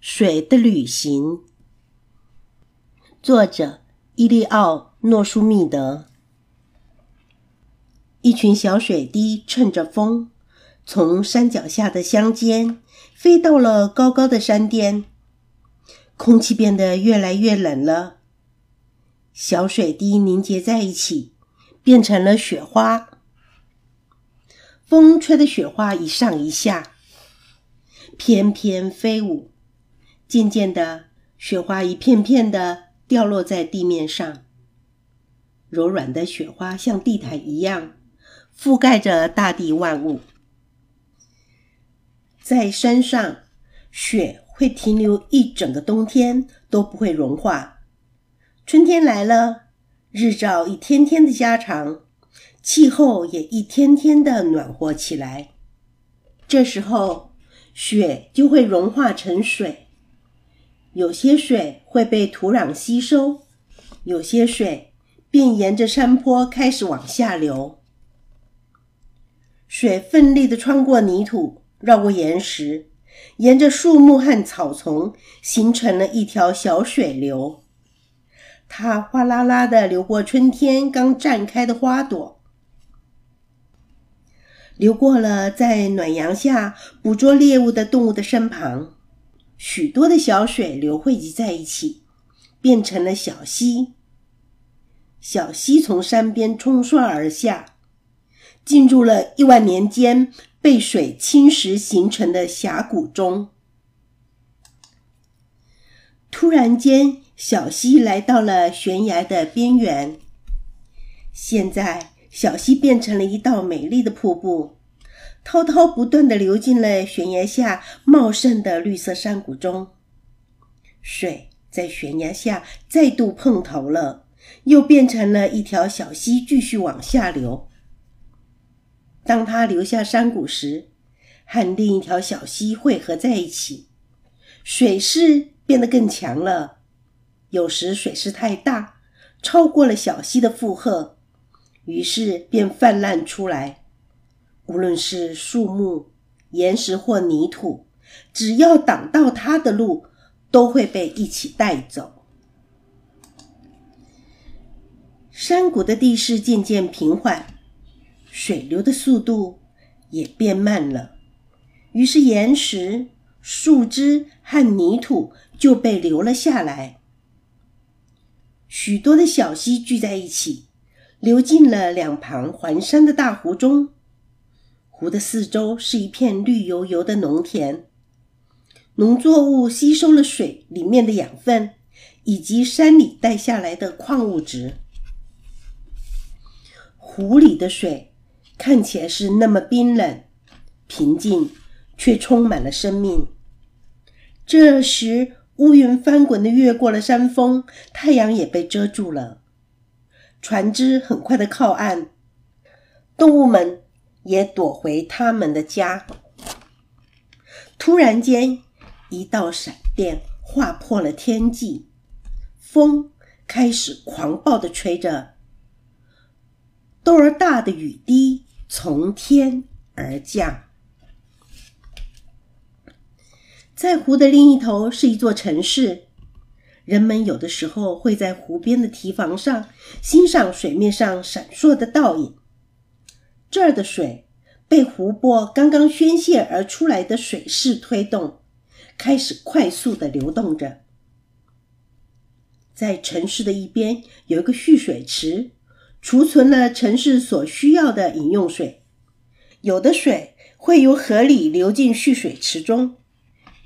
水的旅行，作者伊利奥·诺舒密德。一群小水滴乘着风，从山脚下的乡间飞到了高高的山巅。空气变得越来越冷了，小水滴凝结在一起，变成了雪花。风吹的雪花一上一下，翩翩飞舞。渐渐的，雪花一片片的掉落在地面上，柔软的雪花像地毯一样覆盖着大地万物。在山上，雪会停留一整个冬天都不会融化。春天来了，日照一天天的加长，气候也一天天的暖和起来。这时候，雪就会融化成水。有些水会被土壤吸收，有些水便沿着山坡开始往下流。水奋力地穿过泥土，绕过岩石，沿着树木和草丛，形成了一条小水流。它哗啦啦地流过春天刚绽开的花朵，流过了在暖阳下捕捉猎物的动物的身旁。许多的小水流汇集在一起，变成了小溪。小溪从山边冲刷而下，进入了亿万年间被水侵蚀形成的峡谷中。突然间，小溪来到了悬崖的边缘。现在，小溪变成了一道美丽的瀑布。滔滔不断地流进了悬崖下茂盛的绿色山谷中，水在悬崖下再度碰头了，又变成了一条小溪，继续往下流。当它流下山谷时，和另一条小溪汇合在一起，水势变得更强了。有时水势太大，超过了小溪的负荷，于是便泛滥出来。无论是树木、岩石或泥土，只要挡到它的路，都会被一起带走。山谷的地势渐渐平缓，水流的速度也变慢了。于是，岩石、树枝和泥土就被流了下来。许多的小溪聚在一起，流进了两旁环山的大湖中。湖的四周是一片绿油油的农田，农作物吸收了水里面的养分，以及山里带下来的矿物质。湖里的水看起来是那么冰冷、平静，却充满了生命。这时，乌云翻滚的越过了山峰，太阳也被遮住了。船只很快的靠岸，动物们。也躲回他们的家。突然间，一道闪电划破了天际，风开始狂暴的吹着，豆儿大的雨滴从天而降。在湖的另一头是一座城市，人们有的时候会在湖边的堤防上欣赏水面上闪烁的倒影。这儿的水被湖泊刚刚宣泄而出来的水势推动，开始快速的流动着。在城市的一边有一个蓄水池，储存了城市所需要的饮用水。有的水会由河里流进蓄水池中，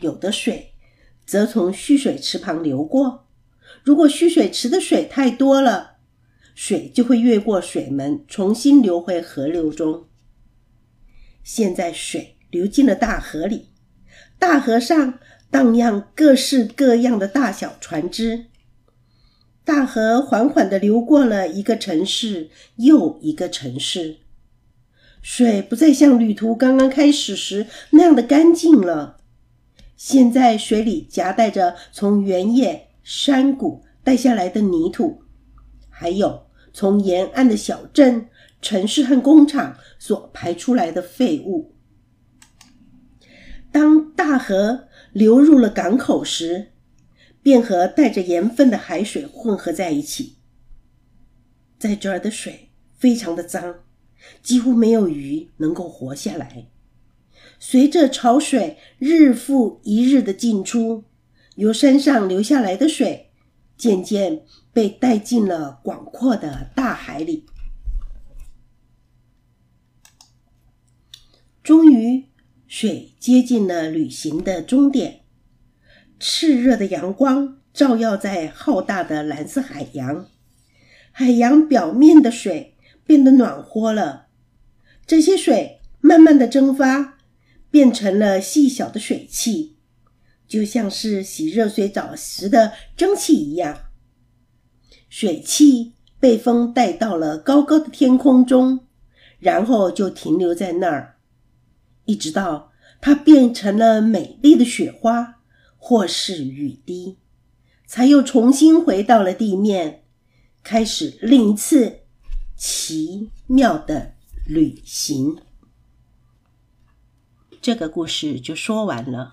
有的水则从蓄水池旁流过。如果蓄水池的水太多了，水就会越过水门，重新流回河流中。现在水流进了大河里，大河上荡漾各式各样的大小船只。大河缓缓地流过了一个城市又一个城市，水不再像旅途刚刚开始时那样的干净了。现在水里夹带着从原野、山谷带下来的泥土，还有。从沿岸的小镇、城市和工厂所排出来的废物。当大河流入了港口时，便和带着盐分的海水混合在一起。在这儿的水非常的脏，几乎没有鱼能够活下来。随着潮水日复一日的进出，由山上流下来的水渐渐被带进了广阔的大海里。终于，水接近了旅行的终点。炽热的阳光照耀在浩大的蓝色海洋，海洋表面的水变得暖和了。这些水慢慢的蒸发，变成了细小的水汽，就像是洗热水澡时的蒸汽一样。水汽被风带到了高高的天空中，然后就停留在那儿。一直到它变成了美丽的雪花，或是雨滴，才又重新回到了地面，开始另一次奇妙的旅行。这个故事就说完了。